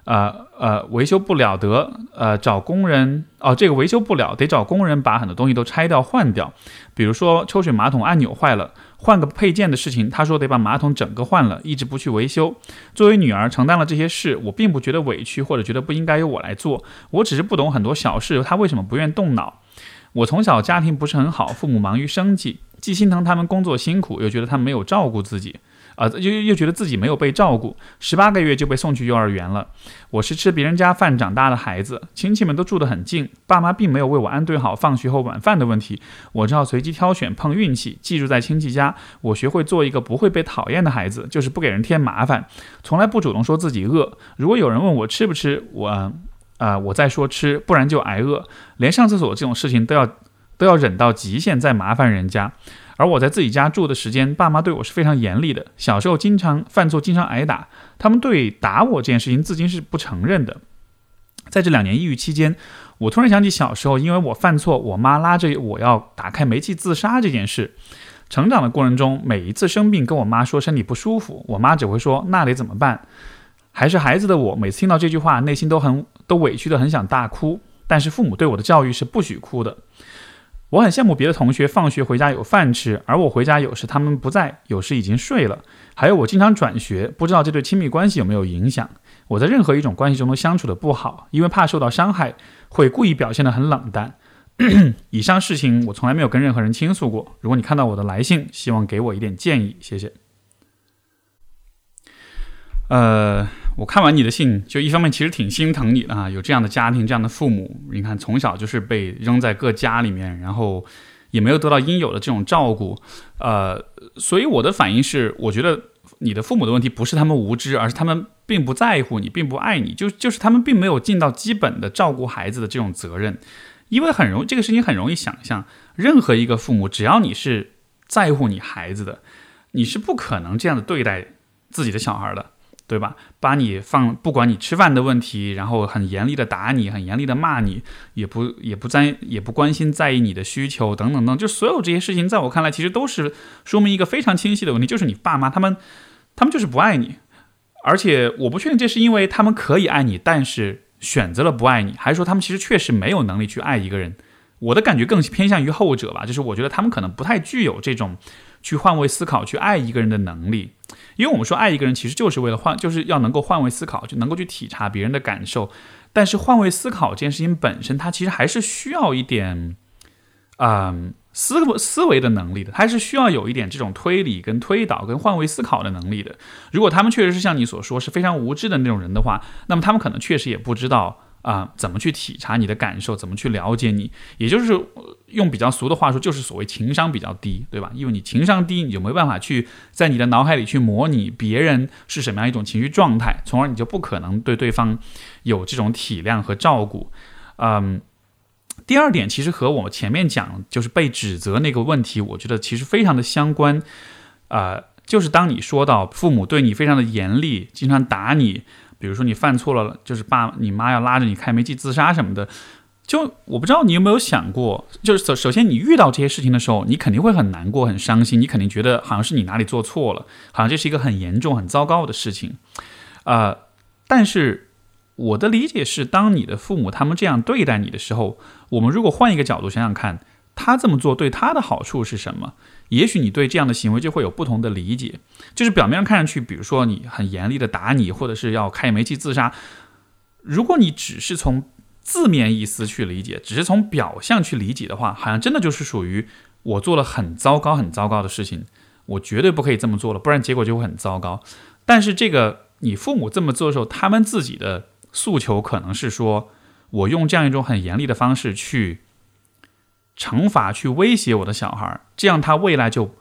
呃呃，维修不了得，呃，找工人哦，这个维修不了，得找工人把很多东西都拆掉换掉，比如说抽水马桶按钮坏了。换个配件的事情，他说得把马桶整个换了，一直不去维修。作为女儿承担了这些事，我并不觉得委屈，或者觉得不应该由我来做。我只是不懂很多小事，他为什么不愿动脑？我从小家庭不是很好，父母忙于生计，既心疼他们工作辛苦，又觉得他们没有照顾自己。啊，又又觉得自己没有被照顾，十八个月就被送去幼儿园了。我是吃别人家饭长大的孩子，亲戚们都住得很近，爸妈并没有为我安顿好放学后晚饭的问题，我只好随机挑选，碰运气，寄住在亲戚家。我学会做一个不会被讨厌的孩子，就是不给人添麻烦，从来不主动说自己饿。如果有人问我吃不吃，我啊，我再说吃，不然就挨饿。连上厕所这种事情都要都要忍到极限再麻烦人家。而我在自己家住的时间，爸妈对我是非常严厉的。小时候经常犯错，经常挨打。他们对打我这件事情，至今是不承认的。在这两年抑郁期间，我突然想起小时候，因为我犯错，我妈拉着我要打开煤气自杀这件事。成长的过程中，每一次生病跟我妈说身体不舒服，我妈只会说那得怎么办。还是孩子的我，每次听到这句话，内心都很都委屈的很想大哭。但是父母对我的教育是不许哭的。我很羡慕别的同学放学回家有饭吃，而我回家有时他们不在，有时已经睡了。还有我经常转学，不知道这对亲密关系有没有影响。我在任何一种关系中都相处的不好，因为怕受到伤害，会故意表现得很冷淡。以上事情我从来没有跟任何人倾诉过。如果你看到我的来信，希望给我一点建议，谢谢。呃。我看完你的信，就一方面其实挺心疼你的啊，有这样的家庭，这样的父母，你看从小就是被扔在各家里面，然后也没有得到应有的这种照顾，呃，所以我的反应是，我觉得你的父母的问题不是他们无知，而是他们并不在乎你，并不爱你，就就是他们并没有尽到基本的照顾孩子的这种责任，因为很容这个事情很容易想象，任何一个父母，只要你是在乎你孩子的，你是不可能这样的对待自己的小孩的，对吧？把你放，不管你吃饭的问题，然后很严厉的打你，很严厉的骂你，也不也不在也不关心在意你的需求等等等，就所有这些事情，在我看来，其实都是说明一个非常清晰的问题，就是你爸妈他们他们就是不爱你，而且我不确定这是因为他们可以爱你，但是选择了不爱你，还是说他们其实确实没有能力去爱一个人。我的感觉更偏向于后者吧，就是我觉得他们可能不太具有这种去换位思考、去爱一个人的能力。因为我们说爱一个人，其实就是为了换，就是要能够换位思考，就能够去体察别人的感受。但是换位思考这件事情本身，它其实还是需要一点，嗯，思思维的能力的，它是需要有一点这种推理、跟推导、跟换位思考的能力的。如果他们确实是像你所说是非常无知的那种人的话，那么他们可能确实也不知道。啊，怎么去体察你的感受？怎么去了解你？也就是用比较俗的话说，就是所谓情商比较低，对吧？因为你情商低，你就没办法去在你的脑海里去模拟别人是什么样一种情绪状态，从而你就不可能对对方有这种体谅和照顾。嗯，第二点其实和我前面讲就是被指责那个问题，我觉得其实非常的相关。啊，就是当你说到父母对你非常的严厉，经常打你。比如说你犯错了，就是爸你妈要拉着你开煤气自杀什么的，就我不知道你有没有想过，就是首首先你遇到这些事情的时候，你肯定会很难过、很伤心，你肯定觉得好像是你哪里做错了，好像这是一个很严重、很糟糕的事情，呃，但是我的理解是，当你的父母他们这样对待你的时候，我们如果换一个角度想想看，他这么做对他的好处是什么？也许你对这样的行为就会有不同的理解，就是表面上看上去，比如说你很严厉的打你，或者是要开煤气自杀。如果你只是从字面意思去理解，只是从表象去理解的话，好像真的就是属于我做了很糟糕、很糟糕的事情，我绝对不可以这么做了，不然结果就会很糟糕。但是这个你父母这么做的时候，他们自己的诉求可能是说，我用这样一种很严厉的方式去。惩罚去威胁我的小孩儿，这样他未来就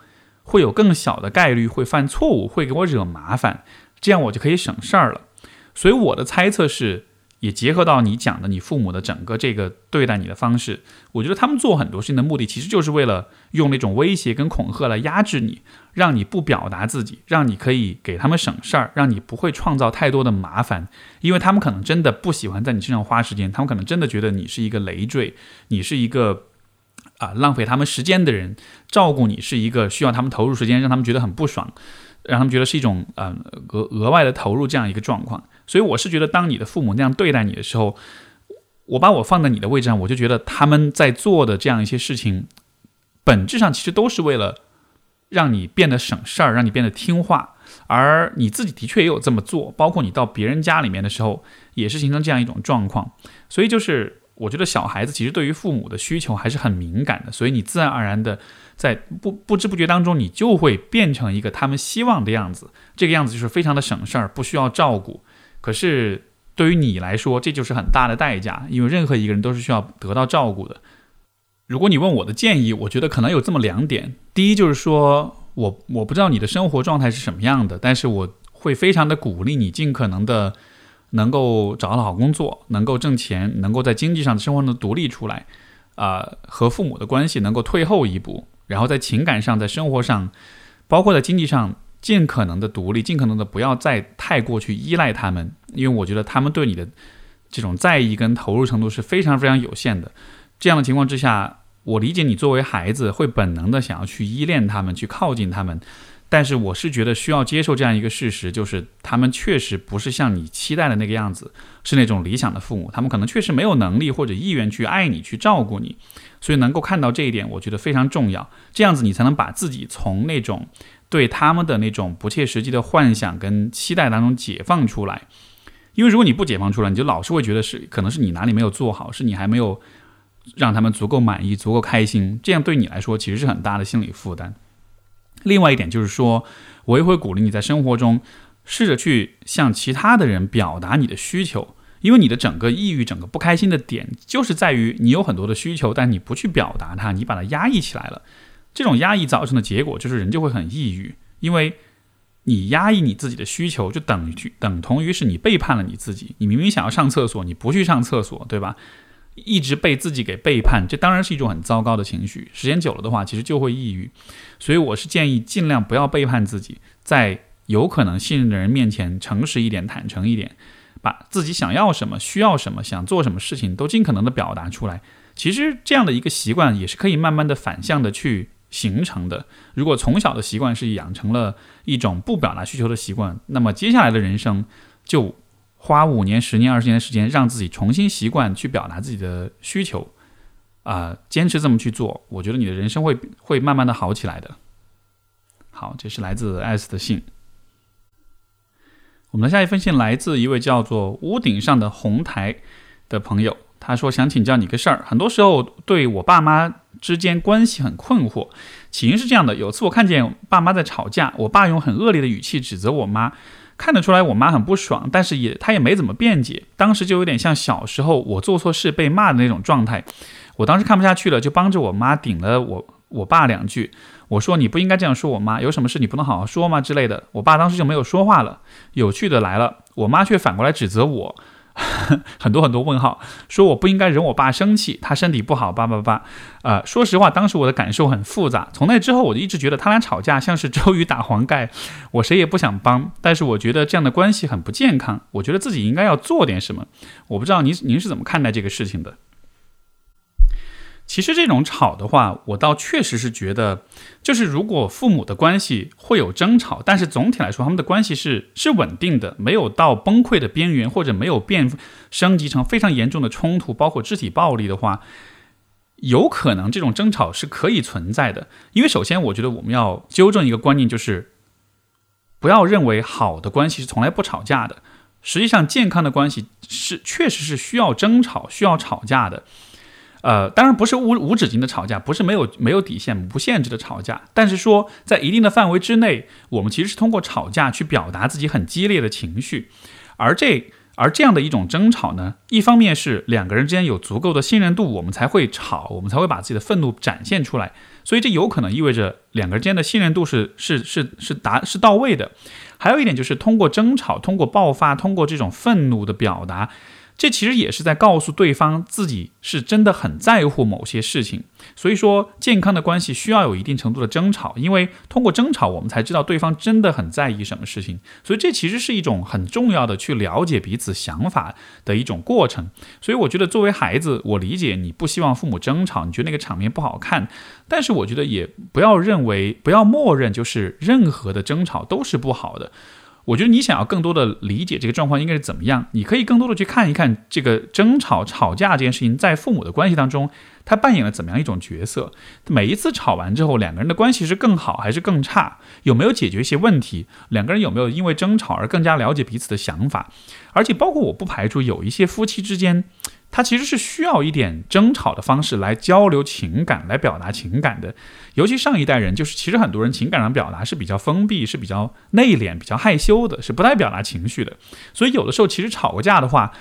会有更小的概率会犯错误，会给我惹麻烦，这样我就可以省事儿了。所以我的猜测是，也结合到你讲的你父母的整个这个对待你的方式，我觉得他们做很多事情的目的，其实就是为了用那种威胁跟恐吓来压制你，让你不表达自己，让你可以给他们省事儿，让你不会创造太多的麻烦，因为他们可能真的不喜欢在你身上花时间，他们可能真的觉得你是一个累赘，你是一个。啊，浪费他们时间的人，照顾你是一个需要他们投入时间，让他们觉得很不爽，让他们觉得是一种呃额额外的投入这样一个状况。所以我是觉得，当你的父母那样对待你的时候，我把我放在你的位置上，我就觉得他们在做的这样一些事情，本质上其实都是为了让你变得省事儿，让你变得听话。而你自己的确也有这么做，包括你到别人家里面的时候，也是形成这样一种状况。所以就是。我觉得小孩子其实对于父母的需求还是很敏感的，所以你自然而然的在不不知不觉当中，你就会变成一个他们希望的样子。这个样子就是非常的省事儿，不需要照顾。可是对于你来说，这就是很大的代价，因为任何一个人都是需要得到照顾的。如果你问我的建议，我觉得可能有这么两点：第一，就是说我我不知道你的生活状态是什么样的，但是我会非常的鼓励你尽可能的。能够找到好工作，能够挣钱，能够在经济上的生活能独立出来，啊，和父母的关系能够退后一步，然后在情感上、在生活上，包括在经济上，尽可能的独立，尽可能的不要再太过去依赖他们，因为我觉得他们对你的这种在意跟投入程度是非常非常有限的。这样的情况之下，我理解你作为孩子会本能的想要去依恋他们，去靠近他们。但是我是觉得需要接受这样一个事实，就是他们确实不是像你期待的那个样子，是那种理想的父母。他们可能确实没有能力或者意愿去爱你、去照顾你。所以能够看到这一点，我觉得非常重要。这样子你才能把自己从那种对他们的那种不切实际的幻想跟期待当中解放出来。因为如果你不解放出来，你就老是会觉得是可能是你哪里没有做好，是你还没有让他们足够满意、足够开心。这样对你来说其实是很大的心理负担。另外一点就是说，我也会鼓励你在生活中试着去向其他的人表达你的需求，因为你的整个抑郁、整个不开心的点，就是在于你有很多的需求，但你不去表达它，你把它压抑起来了。这种压抑造成的结果就是人就会很抑郁，因为你压抑你自己的需求，就等于等同于是你背叛了你自己。你明明想要上厕所，你不去上厕所，对吧？一直被自己给背叛，这当然是一种很糟糕的情绪。时间久了的话，其实就会抑郁。所以我是建议尽量不要背叛自己，在有可能信任的人面前诚实一点、坦诚一点，把自己想要什么、需要什么、想做什么事情都尽可能的表达出来。其实这样的一个习惯也是可以慢慢的反向的去形成的。如果从小的习惯是养成了一种不表达需求的习惯，那么接下来的人生就花五年、十年、二十年的时间，让自己重新习惯去表达自己的需求，啊，坚持这么去做，我觉得你的人生会会慢慢的好起来的。好，这是来自 S 的信。我们的下一封信来自一位叫做屋顶上的红台的朋友。他说想请教你个事儿，很多时候对我爸妈之间关系很困惑。起因是这样的，有次我看见爸妈在吵架，我爸用很恶劣的语气指责我妈，看得出来我妈很不爽，但是也她也没怎么辩解。当时就有点像小时候我做错事被骂的那种状态。我当时看不下去了，就帮着我妈顶了我我爸两句。我说你不应该这样说我妈，有什么事你不能好好说吗之类的。我爸当时就没有说话了。有趣的来了，我妈却反过来指责我。很多很多问号，说我不应该惹我爸生气，他身体不好，叭叭叭。呃，说实话，当时我的感受很复杂。从那之后，我就一直觉得他俩吵架像是周瑜打黄盖，我谁也不想帮。但是我觉得这样的关系很不健康，我觉得自己应该要做点什么。我不知道您您是怎么看待这个事情的？其实这种吵的话，我倒确实是觉得，就是如果父母的关系会有争吵，但是总体来说他们的关系是是稳定的，没有到崩溃的边缘，或者没有变升级成非常严重的冲突，包括肢体暴力的话，有可能这种争吵是可以存在的。因为首先，我觉得我们要纠正一个观念，就是不要认为好的关系是从来不吵架的。实际上，健康的关系是确实是需要争吵、需要吵架的。呃，当然不是无无止境的吵架，不是没有没有底线、无限制的吵架，但是说在一定的范围之内，我们其实是通过吵架去表达自己很激烈的情绪，而这而这样的一种争吵呢，一方面是两个人之间有足够的信任度，我们才会吵，我们才会把自己的愤怒展现出来，所以这有可能意味着两个人之间的信任度是是是是达是到位的。还有一点就是通过争吵、通过爆发、通过这种愤怒的表达。这其实也是在告诉对方自己是真的很在乎某些事情，所以说健康的关系需要有一定程度的争吵，因为通过争吵我们才知道对方真的很在意什么事情，所以这其实是一种很重要的去了解彼此想法的一种过程。所以我觉得作为孩子，我理解你不希望父母争吵，你觉得那个场面不好看，但是我觉得也不要认为不要默认就是任何的争吵都是不好的。我觉得你想要更多的理解这个状况应该是怎么样，你可以更多的去看一看这个争吵、吵架这件事情在父母的关系当中，他扮演了怎么样一种角色。每一次吵完之后，两个人的关系是更好还是更差？有没有解决一些问题？两个人有没有因为争吵而更加了解彼此的想法？而且包括我不排除有一些夫妻之间。他其实是需要一点争吵的方式来交流情感、来表达情感的，尤其上一代人，就是其实很多人情感上表达是比较封闭、是比较内敛、比较害羞的，是不太表达情绪的。所以有的时候，其实吵个架的话，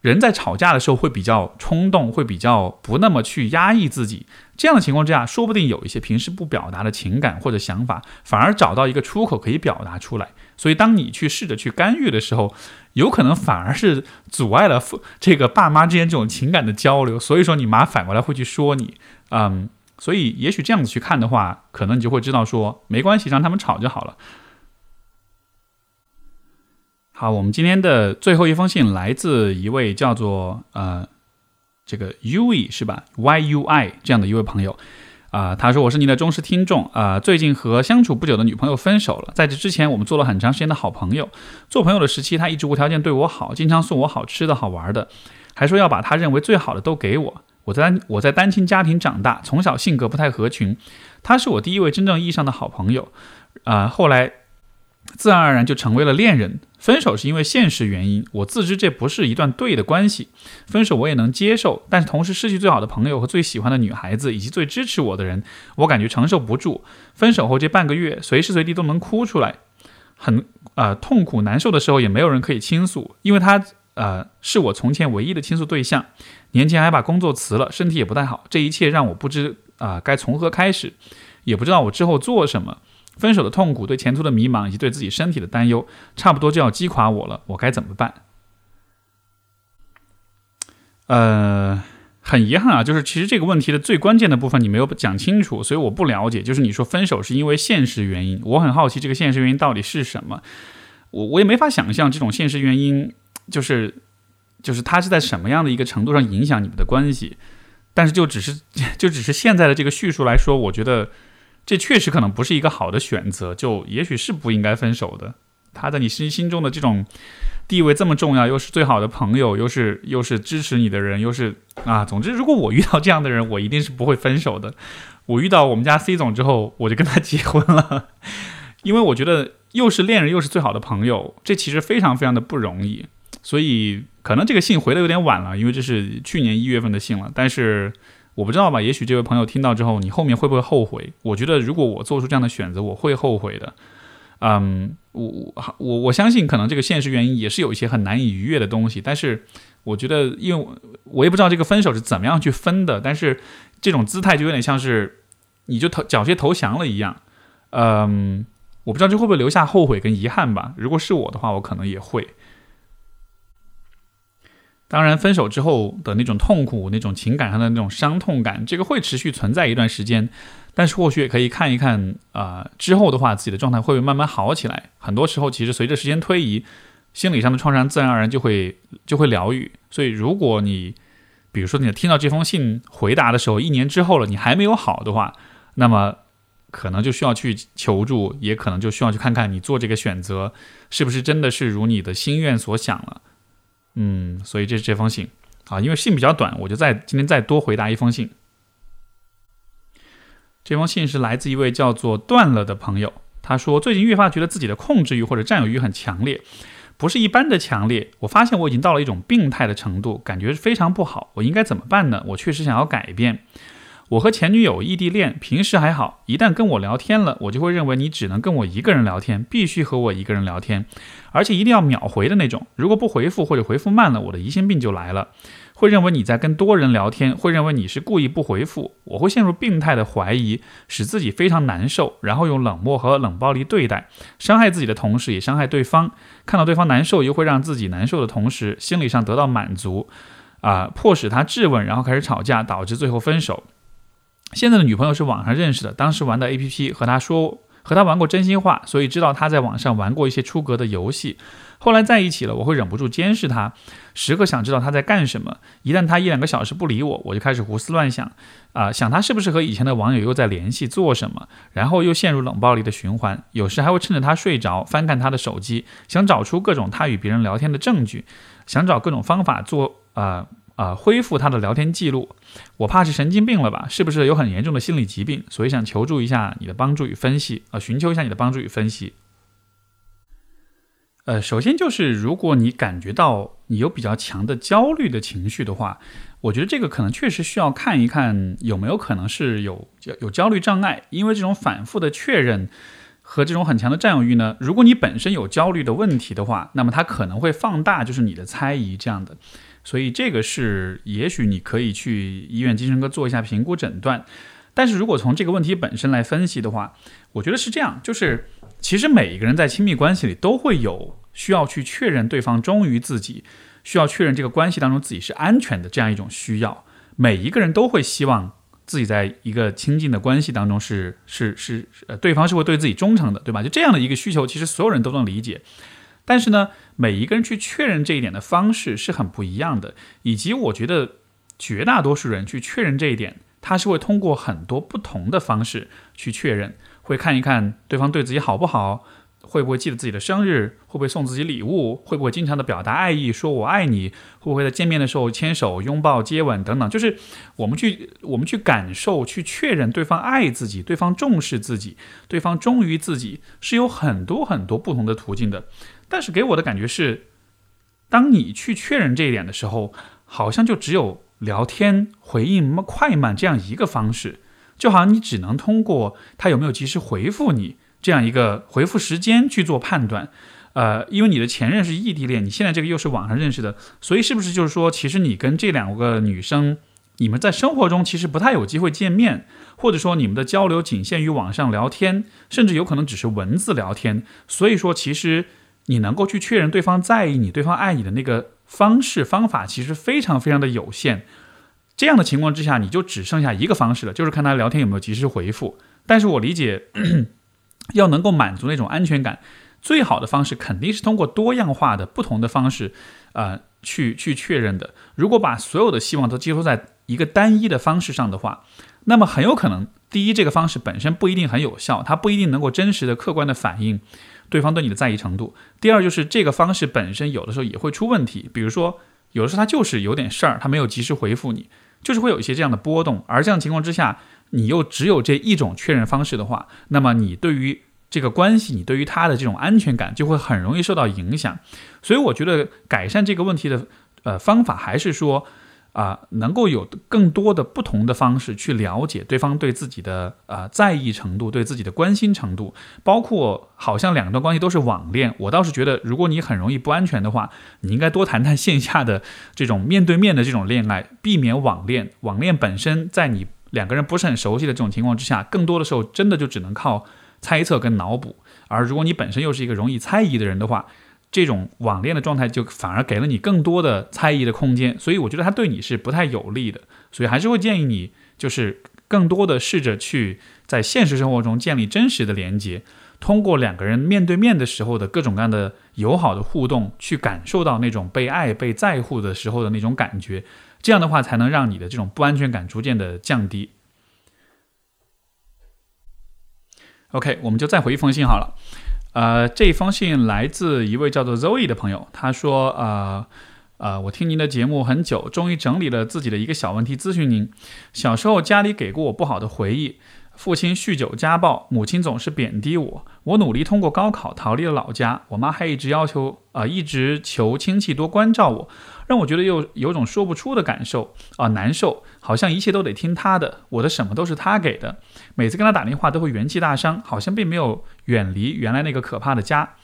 人在吵架的时候会比较冲动，会比较不那么去压抑自己。这样的情况之下，说不定有一些平时不表达的情感或者想法，反而找到一个出口可以表达出来。所以，当你去试着去干预的时候，有可能反而是阻碍了父这个爸妈之间这种情感的交流。所以说，你妈反过来会去说你，嗯，所以也许这样子去看的话，可能你就会知道说，没关系，让他们吵就好了。好，我们今天的最后一封信来自一位叫做呃。这个 U E 是吧？Y U I 这样的一位朋友，啊，他说我是您的忠实听众啊，最近和相处不久的女朋友分手了，在这之前我们做了很长时间的好朋友，做朋友的时期他一直无条件对我好，经常送我好吃的好玩的，还说要把他认为最好的都给我。我在我在单亲家庭长大，从小性格不太合群，他是我第一位真正意义上的好朋友，啊，后来。自然而然就成为了恋人。分手是因为现实原因，我自知这不是一段对的关系。分手我也能接受，但是同时失去最好的朋友和最喜欢的女孩子以及最支持我的人，我感觉承受不住。分手后这半个月，随时随地都能哭出来，很呃痛苦难受的时候也没有人可以倾诉，因为他呃是我从前唯一的倾诉对象。年前还把工作辞了，身体也不太好，这一切让我不知啊该从何开始，也不知道我之后做什么。分手的痛苦，对前途的迷茫，以及对自己身体的担忧，差不多就要击垮我了。我该怎么办？呃，很遗憾啊，就是其实这个问题的最关键的部分你没有讲清楚，所以我不了解。就是你说分手是因为现实原因，我很好奇这个现实原因到底是什么。我我也没法想象这种现实原因，就是就是它是在什么样的一个程度上影响你们的关系。但是就只是 就只是现在的这个叙述来说，我觉得这确实可能不是一个好的选择，就也许是不应该分手的。他在你心心中的这种地位这么重要，又是最好的朋友，又是又是支持你的人，又是啊，总之，如果我遇到这样的人，我一定是不会分手的。我遇到我们家 C 总之后，我就跟他结婚了，因为我觉得又是恋人又是最好的朋友，这其实非常非常的不容易。所以可能这个信回的有点晚了，因为这是去年一月份的信了。但是我不知道吧，也许这位朋友听到之后，你后面会不会后悔？我觉得如果我做出这样的选择，我会后悔的。嗯，我我我相信可能这个现实原因也是有一些很难以逾越的东西，但是我觉得，因为我也不知道这个分手是怎么样去分的，但是这种姿态就有点像是你就投缴械投降了一样。嗯，我不知道这会不会留下后悔跟遗憾吧？如果是我的话，我可能也会。当然，分手之后的那种痛苦、那种情感上的那种伤痛感，这个会持续存在一段时间。但是或许也可以看一看啊，之后的话自己的状态会不会慢慢好起来？很多时候其实随着时间推移，心理上的创伤自然而然就会就会疗愈。所以如果你比如说你听到这封信回答的时候，一年之后了，你还没有好的话，那么可能就需要去求助，也可能就需要去看看你做这个选择是不是真的是如你的心愿所想了。嗯，所以这是这封信啊，因为信比较短，我就再今天再多回答一封信。这封信是来自一位叫做断了的朋友。他说：“最近越发觉得自己的控制欲或者占有欲很强烈，不是一般的强烈。我发现我已经到了一种病态的程度，感觉是非常不好。我应该怎么办呢？我确实想要改变。我和前女友异地恋，平时还好，一旦跟我聊天了，我就会认为你只能跟我一个人聊天，必须和我一个人聊天，而且一定要秒回的那种。如果不回复或者回复慢了，我的疑心病就来了。”会认为你在跟多人聊天，会认为你是故意不回复，我会陷入病态的怀疑，使自己非常难受，然后用冷漠和冷暴力对待，伤害自己的同时也伤害对方。看到对方难受，又会让自己难受的同时，心理上得到满足，啊，迫使他质问，然后开始吵架，导致最后分手。现在的女朋友是网上认识的，当时玩的 APP 和他说和他玩过真心话，所以知道他在网上玩过一些出格的游戏。后来在一起了，我会忍不住监视他，时刻想知道他在干什么。一旦他一两个小时不理我，我就开始胡思乱想，啊，想他是不是和以前的网友又在联系，做什么，然后又陷入冷暴力的循环。有时还会趁着他睡着，翻看他的手机，想找出各种他与别人聊天的证据，想找各种方法做，啊啊，恢复他的聊天记录。我怕是神经病了吧？是不是有很严重的心理疾病？所以想求助一下你的帮助与分析，啊，寻求一下你的帮助与分析。呃，首先就是，如果你感觉到你有比较强的焦虑的情绪的话，我觉得这个可能确实需要看一看有没有可能是有有焦虑障碍，因为这种反复的确认和这种很强的占有欲呢，如果你本身有焦虑的问题的话，那么它可能会放大就是你的猜疑这样的，所以这个是也许你可以去医院精神科做一下评估诊断，但是如果从这个问题本身来分析的话，我觉得是这样，就是。其实每一个人在亲密关系里都会有需要去确认对方忠于自己，需要确认这个关系当中自己是安全的这样一种需要。每一个人都会希望自己在一个亲近的关系当中是是是呃对方是会对自己忠诚的，对吧？就这样的一个需求，其实所有人都能理解。但是呢，每一个人去确认这一点的方式是很不一样的，以及我觉得绝大多数人去确认这一点，他是会通过很多不同的方式去确认。会看一看对方对自己好不好，会不会记得自己的生日，会不会送自己礼物，会不会经常的表达爱意，说我爱你，会不会在见面的时候牵手、拥抱、接吻等等，就是我们去我们去感受、去确认对方爱自己、对方重视自己、对方忠于自己，是有很多很多不同的途径的。但是给我的感觉是，当你去确认这一点的时候，好像就只有聊天、回应快慢这样一个方式。就好像你只能通过他有没有及时回复你这样一个回复时间去做判断，呃，因为你的前任是异地恋，你现在这个又是网上认识的，所以是不是就是说，其实你跟这两个女生，你们在生活中其实不太有机会见面，或者说你们的交流仅限于网上聊天，甚至有可能只是文字聊天，所以说其实你能够去确认对方在意你、对方爱你的那个方式方法，其实非常非常的有限。这样的情况之下，你就只剩下一个方式了，就是看他聊天有没有及时回复。但是我理解，要能够满足那种安全感，最好的方式肯定是通过多样化的不同的方式，呃，去去确认的。如果把所有的希望都寄托在一个单一的方式上的话，那么很有可能，第一，这个方式本身不一定很有效，它不一定能够真实的、客观的反映对方对你的在意程度。第二，就是这个方式本身有的时候也会出问题，比如说有的时候他就是有点事儿，他没有及时回复你。就是会有一些这样的波动，而这样情况之下，你又只有这一种确认方式的话，那么你对于这个关系，你对于他的这种安全感就会很容易受到影响。所以我觉得改善这个问题的呃方法还是说。啊，能够有更多的不同的方式去了解对方对自己的呃在意程度，对自己的关心程度，包括好像两段关系都是网恋，我倒是觉得，如果你很容易不安全的话，你应该多谈谈线下的这种面对面的这种恋爱，避免网恋。网恋本身在你两个人不是很熟悉的这种情况之下，更多的时候真的就只能靠猜测跟脑补，而如果你本身又是一个容易猜疑的人的话。这种网恋的状态就反而给了你更多的猜疑的空间，所以我觉得它对你是不太有利的。所以还是会建议你，就是更多的试着去在现实生活中建立真实的连接，通过两个人面对面的时候的各种各样的友好的互动，去感受到那种被爱、被在乎的时候的那种感觉。这样的话，才能让你的这种不安全感逐渐的降低。OK，我们就再回一封信好了。呃，这封信来自一位叫做 Zoe 的朋友，他说：“呃，呃，我听您的节目很久，终于整理了自己的一个小问题，咨询您。小时候家里给过我不好的回忆。”父亲酗酒家暴，母亲总是贬低我。我努力通过高考逃离了老家，我妈还一直要求啊，一直求亲戚多关照我，让我觉得又有种说不出的感受啊，难受，好像一切都得听他的，我的什么都是他给的。每次跟他打电话都会元气大伤，好像并没有远离原来那个可怕的家。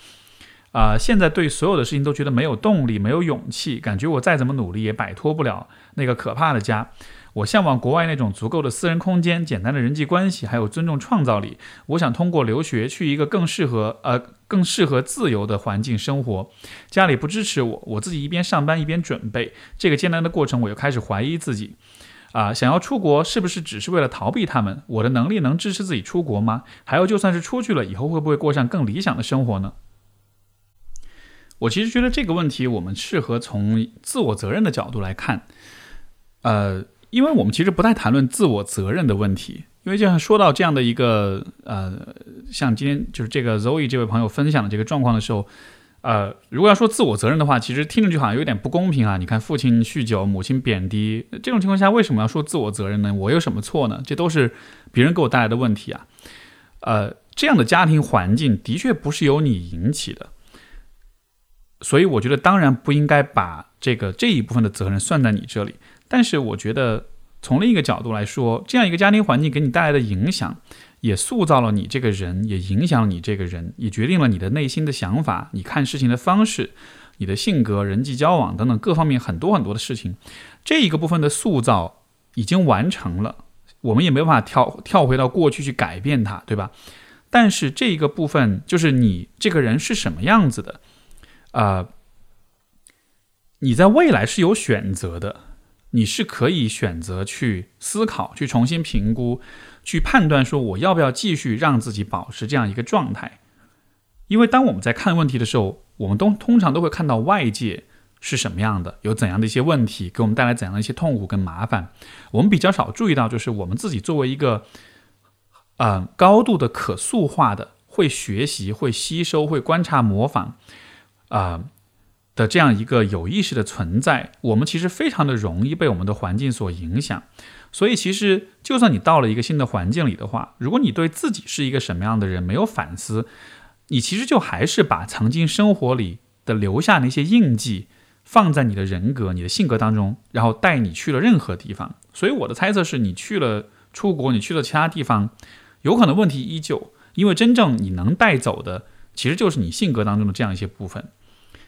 啊，现在对所有的事情都觉得没有动力，没有勇气，感觉我再怎么努力也摆脱不了那个可怕的家。我向往国外那种足够的私人空间、简单的人际关系，还有尊重创造力。我想通过留学去一个更适合呃更适合自由的环境生活。家里不支持我，我自己一边上班一边准备这个艰难的过程，我又开始怀疑自己。啊，想要出国是不是只是为了逃避他们？我的能力能支持自己出国吗？还有，就算是出去了，以后会不会过上更理想的生活呢？我其实觉得这个问题，我们适合从自我责任的角度来看。呃。因为我们其实不太谈论自我责任的问题，因为就像说到这样的一个呃，像今天就是这个 Zoe 这位朋友分享的这个状况的时候，呃，如果要说自我责任的话，其实听上去好像有点不公平啊。你看，父亲酗酒，母亲贬低，这种情况下为什么要说自我责任呢？我有什么错呢？这都是别人给我带来的问题啊。呃，这样的家庭环境的确不是由你引起的，所以我觉得当然不应该把这个这一部分的责任算在你这里。但是我觉得，从另一个角度来说，这样一个家庭环境给你带来的影响，也塑造了你这个人，也影响了你这个人，也决定了你的内心的想法、你看事情的方式、你的性格、人际交往等等各方面很多很多的事情。这一个部分的塑造已经完成了，我们也没办法跳跳回到过去去改变它，对吧？但是这一个部分就是你这个人是什么样子的，啊，你在未来是有选择的。你是可以选择去思考、去重新评估、去判断，说我要不要继续让自己保持这样一个状态。因为当我们在看问题的时候，我们都通常都会看到外界是什么样的，有怎样的一些问题给我们带来怎样的一些痛苦跟麻烦。我们比较少注意到，就是我们自己作为一个，呃，高度的可塑化的、会学习、会吸收、会观察、模仿，啊。的这样一个有意识的存在，我们其实非常的容易被我们的环境所影响。所以，其实就算你到了一个新的环境里的话，如果你对自己是一个什么样的人没有反思，你其实就还是把曾经生活里的留下那些印记放在你的人格、你的性格当中，然后带你去了任何地方。所以，我的猜测是你去了出国，你去了其他地方，有可能问题依旧，因为真正你能带走的，其实就是你性格当中的这样一些部分。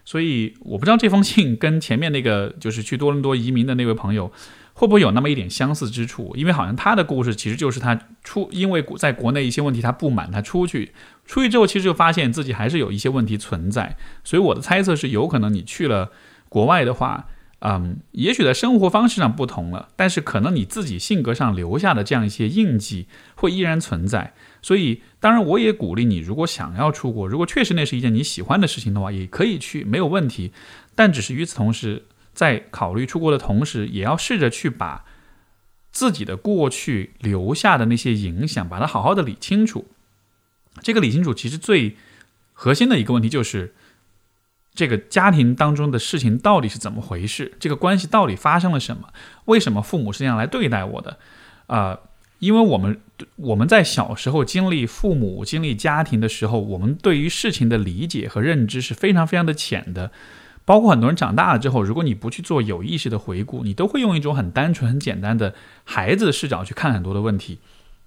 所以我不知道这封信跟前面那个 就是去多伦多移民的那位朋友会不会有那么一点相似之处，因为好像他的故事其实就是他出因为在国内一些问题他不满，他出去出去之后其实就发现自己还是有一些问题存在，所以我的猜测是有可能你去了国外的话，嗯，也许在生活方式上不同了，但是可能你自己性格上留下的这样一些印记会依然存在。所以，当然我也鼓励你，如果想要出国，如果确实那是一件你喜欢的事情的话，也可以去，没有问题。但只是与此同时，在考虑出国的同时，也要试着去把自己的过去留下的那些影响，把它好好的理清楚。这个理清楚，其实最核心的一个问题就是，这个家庭当中的事情到底是怎么回事？这个关系到底发生了什么？为什么父母是这样来对待我的？啊？因为我们我们在小时候经历父母、经历家庭的时候，我们对于事情的理解和认知是非常非常的浅的。包括很多人长大了之后，如果你不去做有意识的回顾，你都会用一种很单纯、很简单的孩子视角去看很多的问题。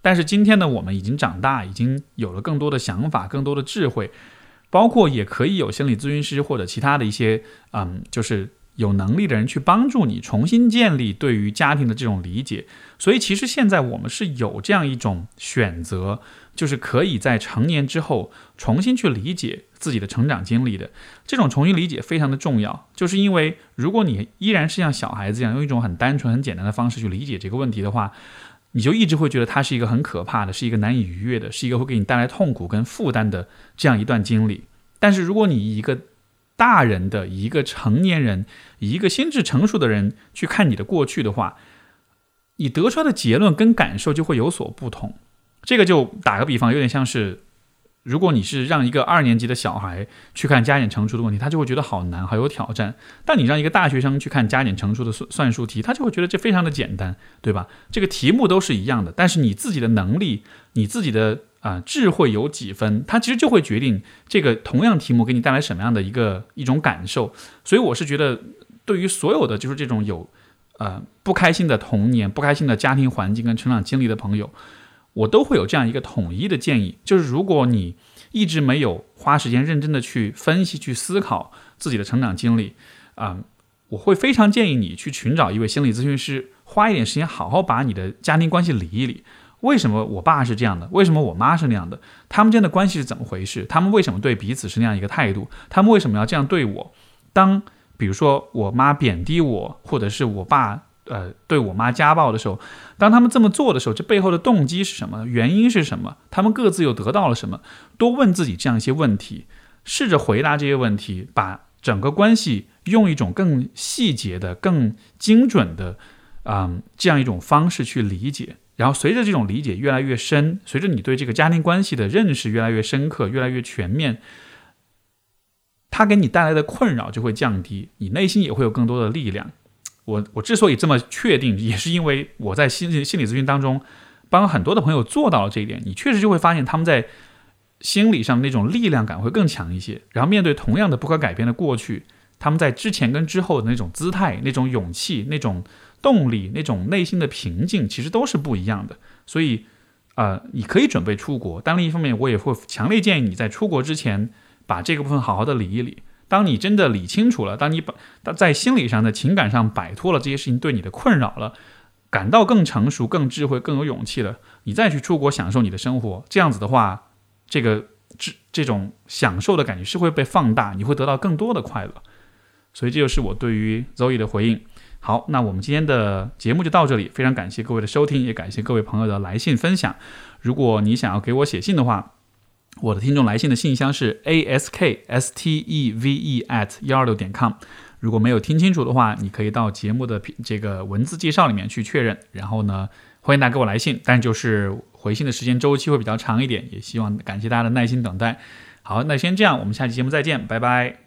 但是今天呢，我们已经长大，已经有了更多的想法、更多的智慧，包括也可以有心理咨询师或者其他的一些，嗯，就是。有能力的人去帮助你重新建立对于家庭的这种理解，所以其实现在我们是有这样一种选择，就是可以在成年之后重新去理解自己的成长经历的。这种重新理解非常的重要，就是因为如果你依然是像小孩子一样用一种很单纯、很简单的方式去理解这个问题的话，你就一直会觉得它是一个很可怕的，是一个难以逾越的，是一个会给你带来痛苦跟负担的这样一段经历。但是如果你以一个大人的一个成年人，一个心智成熟的人去看你的过去的话，你得出来的结论跟感受就会有所不同。这个就打个比方，有点像是，如果你是让一个二年级的小孩去看加减乘除的问题，他就会觉得好难，好有挑战；但你让一个大学生去看加减乘除的算算术题，他就会觉得这非常的简单，对吧？这个题目都是一样的，但是你自己的能力，你自己的。啊，智慧有几分，它其实就会决定这个同样题目给你带来什么样的一个一种感受。所以我是觉得，对于所有的就是这种有呃不开心的童年、不开心的家庭环境跟成长经历的朋友，我都会有这样一个统一的建议，就是如果你一直没有花时间认真的去分析、去思考自己的成长经历，啊，我会非常建议你去寻找一位心理咨询师，花一点时间好好把你的家庭关系理一理。为什么我爸是这样的？为什么我妈是那样的？他们之间的关系是怎么回事？他们为什么对彼此是那样一个态度？他们为什么要这样对我？当比如说我妈贬低我，或者是我爸呃对我妈家暴的时候，当他们这么做的时候，这背后的动机是什么？原因是什么？他们各自又得到了什么？多问自己这样一些问题，试着回答这些问题，把整个关系用一种更细节的、更精准的，嗯，这样一种方式去理解。然后随着这种理解越来越深，随着你对这个家庭关系的认识越来越深刻、越来越全面，它给你带来的困扰就会降低，你内心也会有更多的力量。我我之所以这么确定，也是因为我在心心理咨询当中帮很多的朋友做到了这一点。你确实就会发现他们在心理上那种力量感会更强一些，然后面对同样的不可改变的过去，他们在之前跟之后的那种姿态、那种勇气、那种。动力那种内心的平静其实都是不一样的，所以，呃，你可以准备出国，但另一方面，我也会强烈建议你在出国之前把这个部分好好的理一理。当你真的理清楚了，当你把在心理上的情感上摆脱了这些事情对你的困扰了，感到更成熟、更智慧、更有勇气了，你再去出国享受你的生活，这样子的话，这个这这种享受的感觉是会被放大，你会得到更多的快乐。所以这就是我对于 Zoe 的回应。好，那我们今天的节目就到这里，非常感谢各位的收听，也感谢各位朋友的来信分享。如果你想要给我写信的话，我的听众来信的信箱是 a s k s t e v e at 幺二六点 com。如果没有听清楚的话，你可以到节目的这个文字介绍里面去确认。然后呢，欢迎大家给我来信，但就是回信的时间周期会比较长一点，也希望感谢大家的耐心等待。好，那先这样，我们下期节目再见，拜拜。